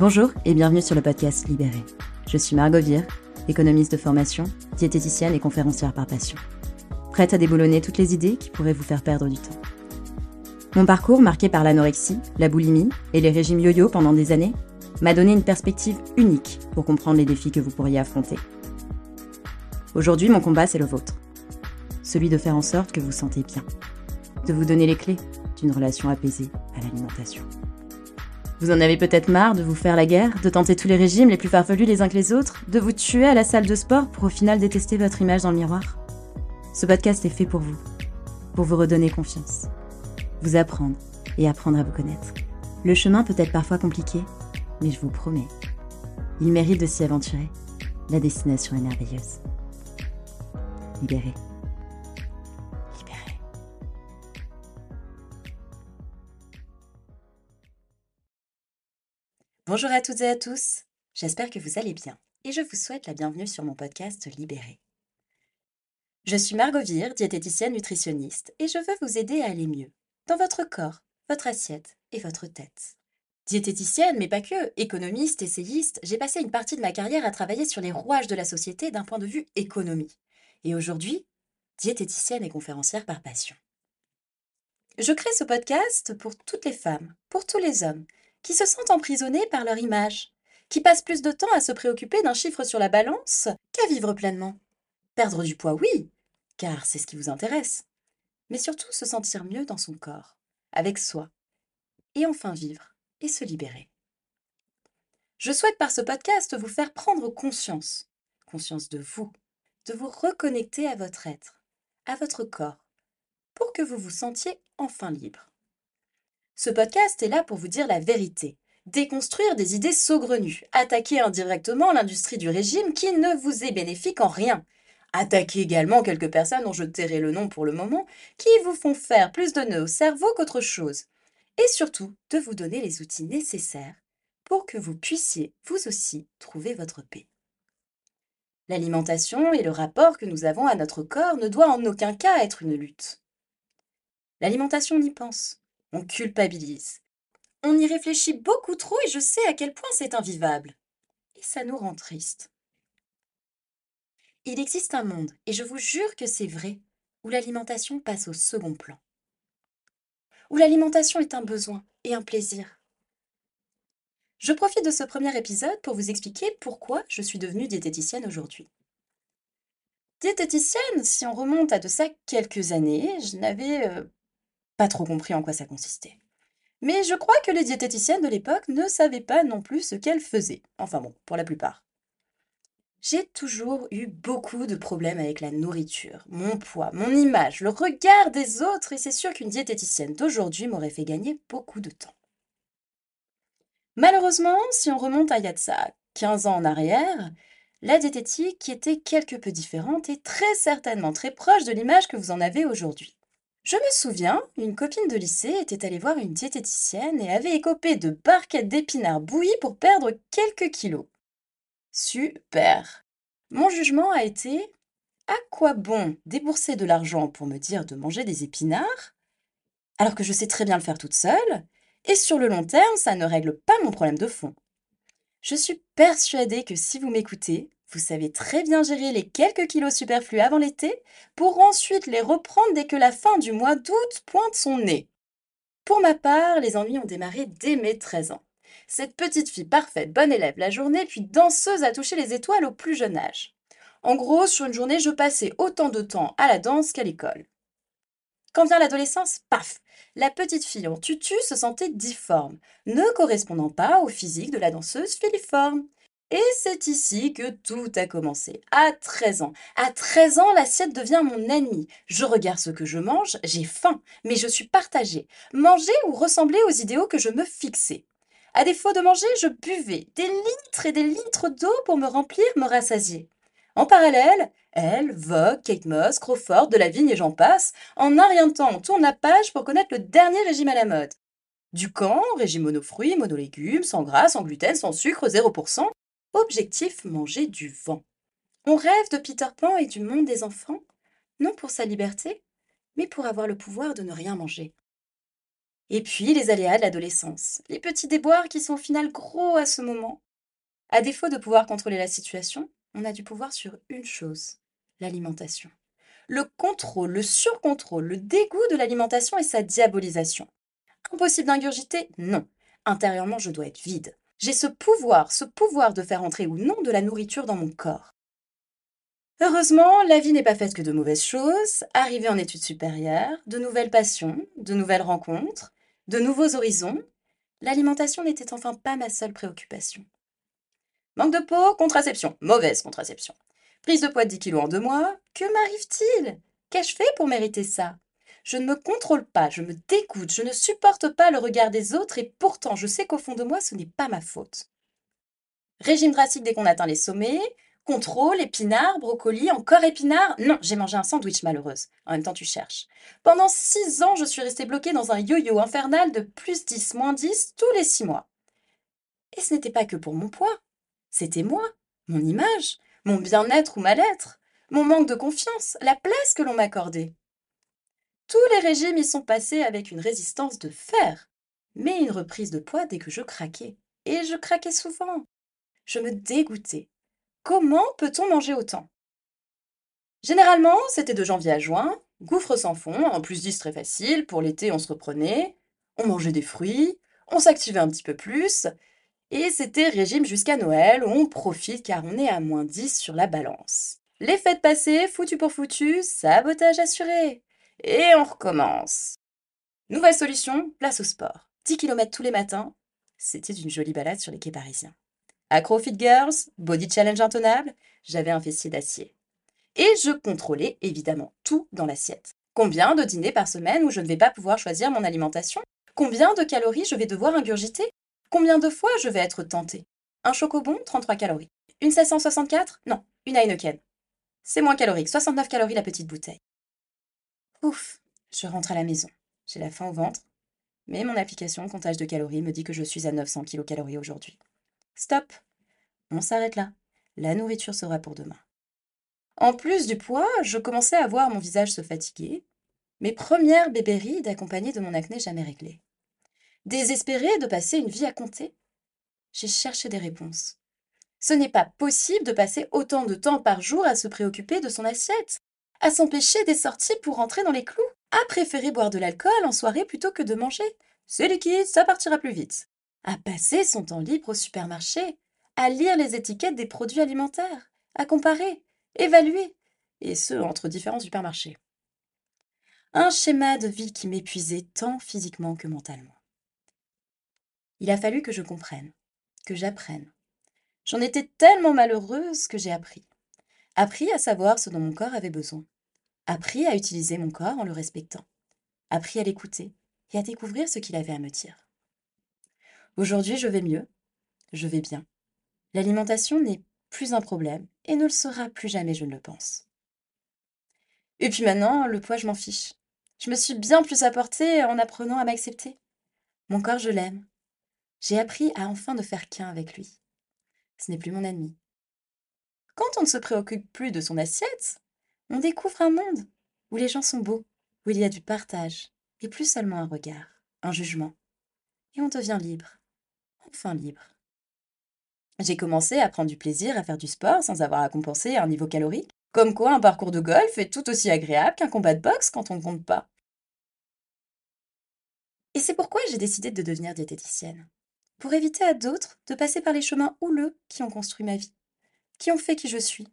Bonjour et bienvenue sur le podcast Libéré. Je suis Margot Vire, économiste de formation, diététicienne et conférencière par passion. Prête à déboulonner toutes les idées qui pourraient vous faire perdre du temps. Mon parcours, marqué par l'anorexie, la boulimie et les régimes yo-yo pendant des années, m'a donné une perspective unique pour comprendre les défis que vous pourriez affronter. Aujourd'hui, mon combat, c'est le vôtre. Celui de faire en sorte que vous sentez bien. De vous donner les clés d'une relation apaisée à l'alimentation. Vous en avez peut-être marre de vous faire la guerre, de tenter tous les régimes les plus farfelus les uns que les autres, de vous tuer à la salle de sport pour au final détester votre image dans le miroir. Ce podcast est fait pour vous, pour vous redonner confiance, vous apprendre et apprendre à vous connaître. Le chemin peut être parfois compliqué, mais je vous promets, il mérite de s'y aventurer. La destination est merveilleuse. Libéré. Bonjour à toutes et à tous. J'espère que vous allez bien et je vous souhaite la bienvenue sur mon podcast Libéré. Je suis Margot Vire, diététicienne nutritionniste, et je veux vous aider à aller mieux dans votre corps, votre assiette et votre tête. Diététicienne, mais pas que, économiste, essayiste, j'ai passé une partie de ma carrière à travailler sur les rouages de la société d'un point de vue économie. Et aujourd'hui, diététicienne et conférencière par passion. Je crée ce podcast pour toutes les femmes, pour tous les hommes, qui se sentent emprisonnés par leur image, qui passent plus de temps à se préoccuper d'un chiffre sur la balance qu'à vivre pleinement. Perdre du poids, oui, car c'est ce qui vous intéresse, mais surtout se sentir mieux dans son corps, avec soi, et enfin vivre et se libérer. Je souhaite par ce podcast vous faire prendre conscience, conscience de vous, de vous reconnecter à votre être, à votre corps, pour que vous vous sentiez enfin libre. Ce podcast est là pour vous dire la vérité, déconstruire des idées saugrenues, attaquer indirectement l'industrie du régime qui ne vous est bénéfique en rien, attaquer également quelques personnes dont je tairai le nom pour le moment, qui vous font faire plus de nœuds au cerveau qu'autre chose, et surtout de vous donner les outils nécessaires pour que vous puissiez vous aussi trouver votre paix. L'alimentation et le rapport que nous avons à notre corps ne doit en aucun cas être une lutte. L'alimentation on y pense, on culpabilise, on y réfléchit beaucoup trop et je sais à quel point c'est invivable. Et ça nous rend tristes. Il existe un monde, et je vous jure que c'est vrai, où l'alimentation passe au second plan. Où l'alimentation est un besoin et un plaisir. Je profite de ce premier épisode pour vous expliquer pourquoi je suis devenue diététicienne aujourd'hui. Diététicienne, si on remonte à de ça quelques années, je n'avais euh, trop compris en quoi ça consistait. Mais je crois que les diététiciennes de l'époque ne savaient pas non plus ce qu'elles faisaient. Enfin bon, pour la plupart. J'ai toujours eu beaucoup de problèmes avec la nourriture, mon poids, mon image, le regard des autres, et c'est sûr qu'une diététicienne d'aujourd'hui m'aurait fait gagner beaucoup de temps. Malheureusement, si on remonte à Yatsa 15 ans en arrière, la diététique était quelque peu différente et très certainement très proche de l'image que vous en avez aujourd'hui. Je me souviens, une copine de lycée était allée voir une diététicienne et avait écopé de barquettes d'épinards bouillis pour perdre quelques kilos. Super. Mon jugement a été à quoi bon débourser de l'argent pour me dire de manger des épinards alors que je sais très bien le faire toute seule et sur le long terme, ça ne règle pas mon problème de fond? Je suis persuadée que si vous m'écoutez, vous savez très bien gérer les quelques kilos superflus avant l'été pour ensuite les reprendre dès que la fin du mois d'août pointe son nez. Pour ma part, les ennuis ont démarré dès mes 13 ans. Cette petite fille parfaite, bonne élève la journée, puis danseuse à toucher les étoiles au plus jeune âge. En gros, sur une journée, je passais autant de temps à la danse qu'à l'école. Quand vient l'adolescence, paf La petite fille en tutu se sentait difforme, ne correspondant pas au physique de la danseuse filiforme. Et c'est ici que tout a commencé. À 13 ans. À 13 ans, l'assiette devient mon ennemi. Je regarde ce que je mange, j'ai faim, mais je suis partagée. Manger ou ressembler aux idéaux que je me fixais. À défaut de manger, je buvais des litres et des litres d'eau pour me remplir, me rassasier. En parallèle, elle, Vogue, Kate Moss, Crawford, de la Vigne et j'en passe, en un rien temps, on tourne la page pour connaître le dernier régime à la mode. Du camp, régime monofruits, monolégumes, sans gras, sans gluten, sans sucre, 0%. Objectif, manger du vent. On rêve de Peter Pan et du monde des enfants, non pour sa liberté, mais pour avoir le pouvoir de ne rien manger. Et puis les aléas de l'adolescence, les petits déboires qui sont au final gros à ce moment. À défaut de pouvoir contrôler la situation, on a du pouvoir sur une chose, l'alimentation. Le contrôle, le surcontrôle, le dégoût de l'alimentation et sa diabolisation. Impossible d'ingurgiter? Non. Intérieurement, je dois être vide. J'ai ce pouvoir, ce pouvoir de faire entrer ou non de la nourriture dans mon corps. Heureusement, la vie n'est pas faite que de mauvaises choses. Arrivé en études supérieures, de nouvelles passions, de nouvelles rencontres, de nouveaux horizons, l'alimentation n'était enfin pas ma seule préoccupation. Manque de peau, contraception, mauvaise contraception. Prise de poids de 10 kilos en deux mois, que m'arrive-t-il? Qu'ai-je fait pour mériter ça? Je ne me contrôle pas, je me dégoûte, je ne supporte pas le regard des autres et pourtant je sais qu'au fond de moi ce n'est pas ma faute. Régime drastique dès qu'on atteint les sommets, contrôle, épinards, brocoli, encore épinards. Non, j'ai mangé un sandwich malheureuse. En même temps, tu cherches. Pendant six ans, je suis restée bloquée dans un yo-yo infernal de plus 10, moins 10 tous les six mois. Et ce n'était pas que pour mon poids. C'était moi, mon image, mon bien-être ou mal-être, mon manque de confiance, la place que l'on m'accordait. Tous les régimes y sont passés avec une résistance de fer, mais une reprise de poids dès que je craquais. Et je craquais souvent. Je me dégoûtais. Comment peut-on manger autant? Généralement, c'était de janvier à juin, gouffre sans fond, en plus 10 très facile, pour l'été on se reprenait, on mangeait des fruits, on s'activait un petit peu plus, et c'était régime jusqu'à Noël, où on profite car on est à moins 10 sur la balance. Les fêtes passées, foutu pour foutu, sabotage assuré. Et on recommence. Nouvelle solution, place au sport. 10 km tous les matins, c'était une jolie balade sur les quais parisiens. Acrofit Girls, body challenge intenable, j'avais un fessier d'acier. Et je contrôlais évidemment tout dans l'assiette. Combien de dîners par semaine où je ne vais pas pouvoir choisir mon alimentation? Combien de calories je vais devoir ingurgiter? Combien de fois je vais être tentée? Un chocobon, 33 calories. Une 764 Non, une Heineken. C'est moins calorique, 69 calories la petite bouteille. Ouf, je rentre à la maison. J'ai la faim au ventre, mais mon application comptage de calories me dit que je suis à 900 kilocalories aujourd'hui. Stop On s'arrête là. La nourriture sera pour demain. En plus du poids, je commençais à voir mon visage se fatiguer, mes premières bébérides accompagnées de mon acné jamais réglé. Désespérée de passer une vie à compter J'ai cherché des réponses. Ce n'est pas possible de passer autant de temps par jour à se préoccuper de son assiette, à s'empêcher des sorties pour rentrer dans les clous, à préférer boire de l'alcool en soirée plutôt que de manger. C'est liquide, ça partira plus vite. À passer son temps libre au supermarché, à lire les étiquettes des produits alimentaires, à comparer, évaluer, et ce entre différents supermarchés. Un schéma de vie qui m'épuisait tant physiquement que mentalement. Il a fallu que je comprenne, que j'apprenne. J'en étais tellement malheureuse que j'ai appris. Appris à savoir ce dont mon corps avait besoin. Appris à utiliser mon corps en le respectant. Appris à l'écouter et à découvrir ce qu'il avait à me dire. Aujourd'hui, je vais mieux. Je vais bien. L'alimentation n'est plus un problème et ne le sera plus jamais, je ne le pense. Et puis maintenant, le poids, je m'en fiche. Je me suis bien plus apportée en apprenant à m'accepter. Mon corps, je l'aime. J'ai appris à enfin ne faire qu'un avec lui. Ce n'est plus mon ennemi. Quand on ne se préoccupe plus de son assiette, on découvre un monde où les gens sont beaux, où il y a du partage, et plus seulement un regard, un jugement. Et on devient libre, enfin libre. J'ai commencé à prendre du plaisir à faire du sport sans avoir à compenser un niveau calorique, comme quoi un parcours de golf est tout aussi agréable qu'un combat de boxe quand on ne compte pas. Et c'est pourquoi j'ai décidé de devenir diététicienne pour éviter à d'autres de passer par les chemins houleux qui ont construit ma vie, qui ont fait qui je suis,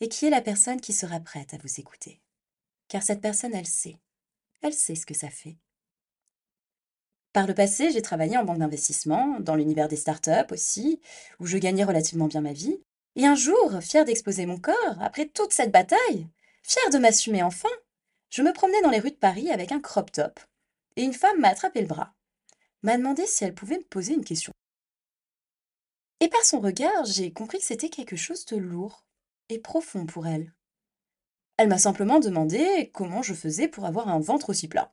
et qui est la personne qui sera prête à vous écouter? Car cette personne, elle sait. Elle sait ce que ça fait. Par le passé, j'ai travaillé en banque d'investissement, dans l'univers des startups aussi, où je gagnais relativement bien ma vie. Et un jour, fière d'exposer mon corps, après toute cette bataille, fière de m'assumer enfin, je me promenais dans les rues de Paris avec un crop top, et une femme m'a attrapé le bras m'a demandé si elle pouvait me poser une question. Et par son regard, j'ai compris que c'était quelque chose de lourd et profond pour elle. Elle m'a simplement demandé comment je faisais pour avoir un ventre aussi plat.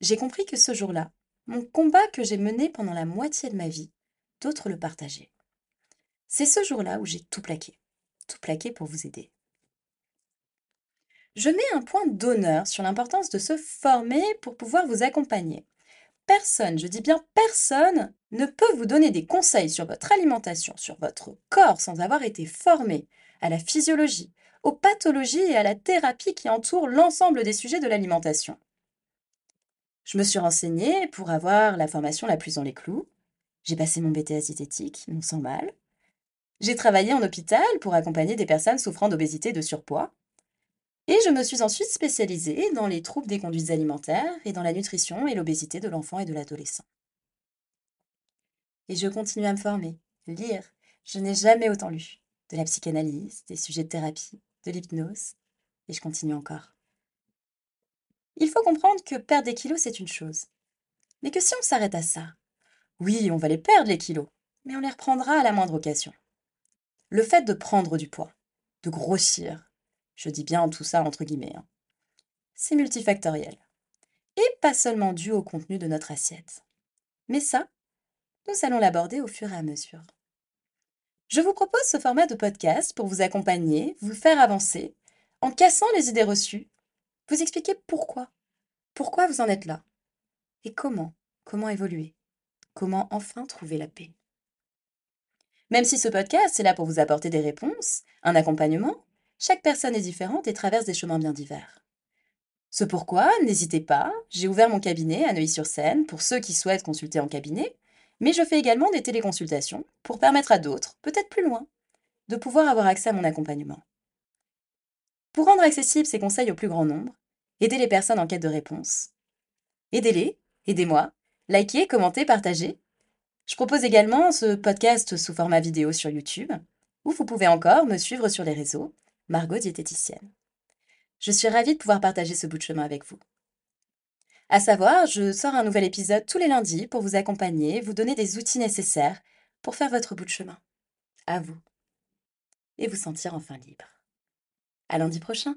J'ai compris que ce jour-là, mon combat que j'ai mené pendant la moitié de ma vie, d'autres le partageaient. C'est ce jour-là où j'ai tout plaqué, tout plaqué pour vous aider. Je mets un point d'honneur sur l'importance de se former pour pouvoir vous accompagner, personne, je dis bien personne, ne peut vous donner des conseils sur votre alimentation, sur votre corps sans avoir été formé à la physiologie, aux pathologies et à la thérapie qui entourent l'ensemble des sujets de l'alimentation. Je me suis renseignée pour avoir la formation la plus dans les clous. J'ai passé mon BTS diététique, non sans mal. J'ai travaillé en hôpital pour accompagner des personnes souffrant d'obésité et de surpoids. Et je me suis ensuite spécialisée dans les troubles des conduites alimentaires et dans la nutrition et l'obésité de l'enfant et de l'adolescent. Et je continue à me former, lire. Je n'ai jamais autant lu. De la psychanalyse, des sujets de thérapie, de l'hypnose. Et je continue encore. Il faut comprendre que perdre des kilos, c'est une chose. Mais que si on s'arrête à ça, oui, on va les perdre, les kilos, mais on les reprendra à la moindre occasion. Le fait de prendre du poids, de grossir, je dis bien tout ça entre guillemets, hein, c'est multifactoriel. Et pas seulement dû au contenu de notre assiette. Mais ça, nous allons l'aborder au fur et à mesure. Je vous propose ce format de podcast pour vous accompagner, vous faire avancer, en cassant les idées reçues, vous expliquer pourquoi, pourquoi vous en êtes là, et comment, comment évoluer, comment enfin trouver la paix? Même si ce podcast est là pour vous apporter des réponses, un accompagnement, chaque personne est différente et traverse des chemins bien divers. Ce pourquoi, n'hésitez pas, j'ai ouvert mon cabinet à Neuilly-sur-Seine pour ceux qui souhaitent consulter en cabinet, mais je fais également des téléconsultations pour permettre à d'autres, peut-être plus loin, de pouvoir avoir accès à mon accompagnement. Pour rendre accessibles ces conseils au plus grand nombre, aider les personnes en quête de réponse. Aidez-les, aidez-moi, likez, commentez, partagez. Je propose également ce podcast sous format vidéo sur YouTube, où vous pouvez encore me suivre sur les réseaux, Margot diététicienne. Je suis ravie de pouvoir partager ce bout de chemin avec vous. À savoir, je sors un nouvel épisode tous les lundis pour vous accompagner, vous donner des outils nécessaires pour faire votre bout de chemin. À vous. Et vous sentir enfin libre. À lundi prochain.